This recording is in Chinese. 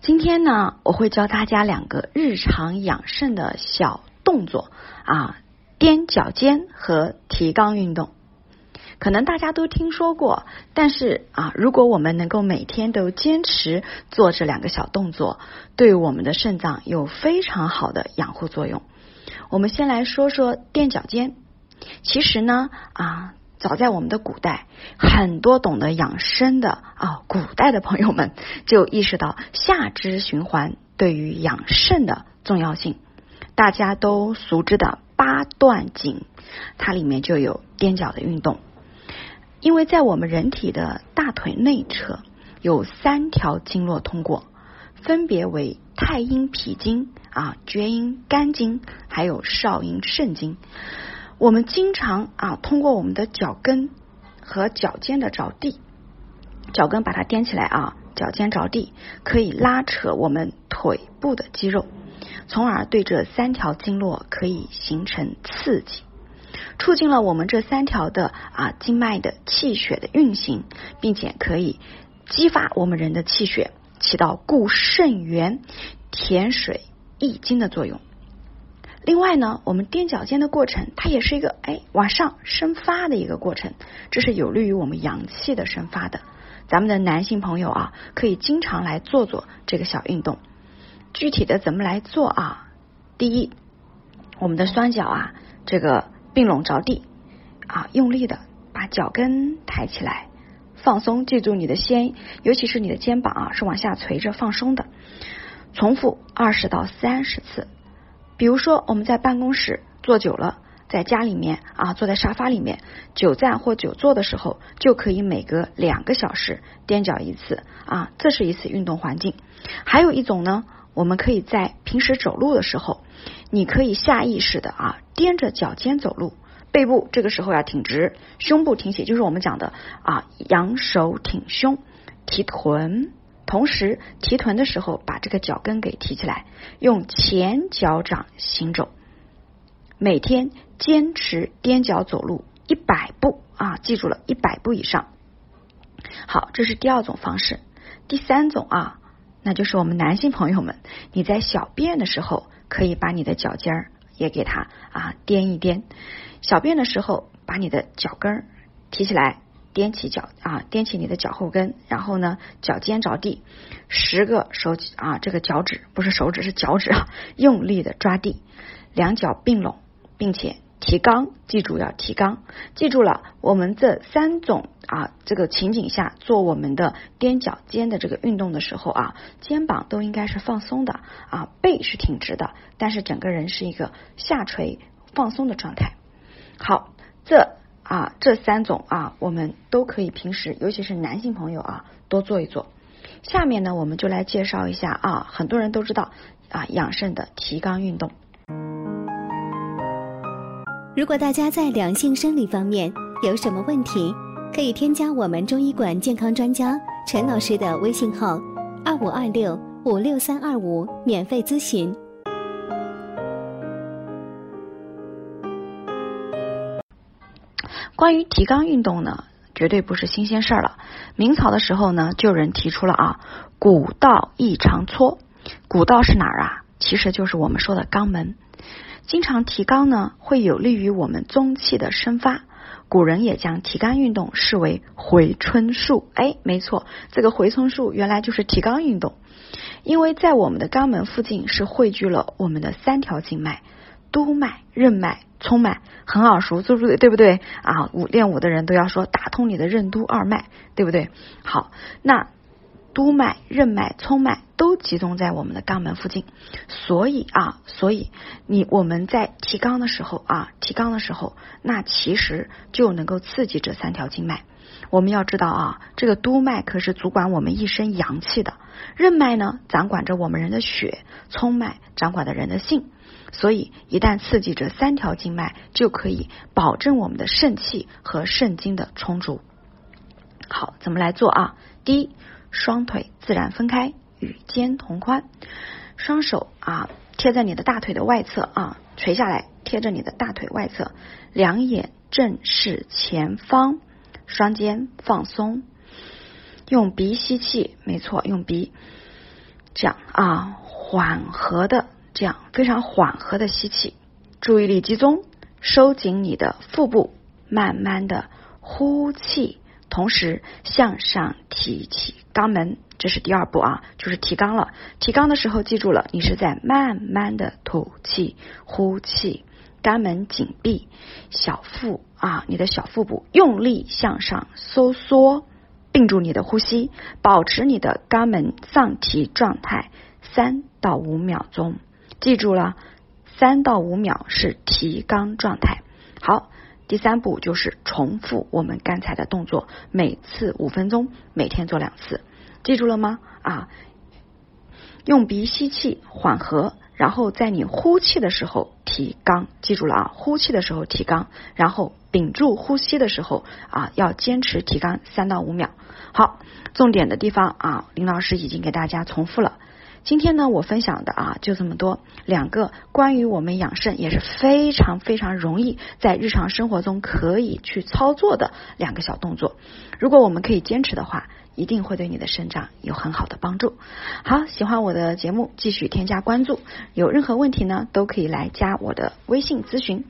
今天呢，我会教大家两个日常养肾的小动作啊，踮脚尖和提肛运动。可能大家都听说过，但是啊，如果我们能够每天都坚持做这两个小动作，对我们的肾脏有非常好的养护作用。我们先来说说踮脚尖。其实呢啊。早在我们的古代，很多懂得养生的啊，古代的朋友们就意识到下肢循环对于养肾的重要性。大家都熟知的八段锦，它里面就有踮脚的运动。因为在我们人体的大腿内侧有三条经络通过，分别为太阴脾经啊、厥阴肝经，还有少阴肾经。我们经常啊，通过我们的脚跟和脚尖的着地，脚跟把它踮起来啊，脚尖着地，可以拉扯我们腿部的肌肉，从而对这三条经络可以形成刺激，促进了我们这三条的啊经脉的气血的运行，并且可以激发我们人的气血，起到固肾元、填水益精的作用。另外呢，我们踮脚尖的过程，它也是一个哎往上生发的一个过程，这是有利于我们阳气的生发的。咱们的男性朋友啊，可以经常来做做这个小运动。具体的怎么来做啊？第一，我们的双脚啊，这个并拢着地啊，用力的把脚跟抬起来，放松，记住你的肩，尤其是你的肩膀啊，是往下垂着放松的。重复二十到三十次。比如说，我们在办公室坐久了，在家里面啊，坐在沙发里面久站或久坐的时候，就可以每隔两个小时踮脚一次啊，这是一次运动环境。还有一种呢，我们可以在平时走路的时候，你可以下意识的啊，踮着脚尖走路，背部这个时候要挺直，胸部挺起，就是我们讲的啊，仰首挺胸，提臀。同时提臀的时候，把这个脚跟给提起来，用前脚掌行走。每天坚持踮脚走路一百步啊，记住了一百步以上。好，这是第二种方式。第三种啊，那就是我们男性朋友们，你在小便的时候，可以把你的脚尖儿也给它啊踮一踮。小便的时候，把你的脚跟儿提起来。踮起脚啊，踮起你的脚后跟，然后呢，脚尖着地，十个手啊，这个脚趾不是手指是脚趾啊，用力的抓地，两脚并拢，并且提肛，记住要提肛，记住了，我们这三种啊，这个情景下做我们的踮脚尖的这个运动的时候啊，肩膀都应该是放松的啊，背是挺直的，但是整个人是一个下垂放松的状态。好，这。啊，这三种啊，我们都可以平时，尤其是男性朋友啊，多做一做。下面呢，我们就来介绍一下啊，很多人都知道啊，养肾的提肛运动。如果大家在两性生理方面有什么问题，可以添加我们中医馆健康专家陈老师的微信号：二五二六五六三二五，免费咨询。关于提肛运动呢，绝对不是新鲜事儿了。明朝的时候呢，就有人提出了啊，古道异常搓。古道是哪儿啊？其实就是我们说的肛门。经常提肛呢，会有利于我们中气的生发。古人也将提肛运动视为回春术。哎，没错，这个回春术原来就是提肛运动。因为在我们的肛门附近是汇聚了我们的三条经脉：督脉、任脉。冲脉很耳熟，对不对？对不对啊？舞练武的人都要说打通你的任督二脉，对不对？好，那督脉、任脉、冲脉都集中在我们的肛门附近，所以啊，所以你我们在提肛的时候啊，提肛的时候，那其实就能够刺激这三条经脉。我们要知道啊，这个督脉可是主管我们一身阳气的，任脉呢掌管着我们人的血，冲脉掌管着人的性。所以，一旦刺激这三条经脉，就可以保证我们的肾气和肾精的充足。好，怎么来做啊？第一，双腿自然分开，与肩同宽，双手啊贴在你的大腿的外侧啊，垂下来贴着你的大腿外侧，两眼正视前方，双肩放松，用鼻吸气，没错，用鼻。这样啊，缓和的这样非常缓和的吸气，注意力集中，收紧你的腹部，慢慢的呼气，同时向上提起肛门，这是第二步啊，就是提肛了。提肛的时候，记住了，你是在慢慢的吐气、呼气，肛门紧闭，小腹啊，你的小腹部用力向上收缩。并住你的呼吸，保持你的肛门上提状态三到五秒钟。记住了，三到五秒是提肛状态。好，第三步就是重复我们刚才的动作，每次五分钟，每天做两次。记住了吗？啊，用鼻吸气，缓和。然后在你呼气的时候提肛，记住了啊！呼气的时候提肛，然后屏住呼吸的时候啊，要坚持提肛三到五秒。好，重点的地方啊，林老师已经给大家重复了。今天呢，我分享的啊就这么多，两个关于我们养肾也是非常非常容易在日常生活中可以去操作的两个小动作。如果我们可以坚持的话。一定会对你的生长有很好的帮助。好，喜欢我的节目，继续添加关注。有任何问题呢，都可以来加我的微信咨询。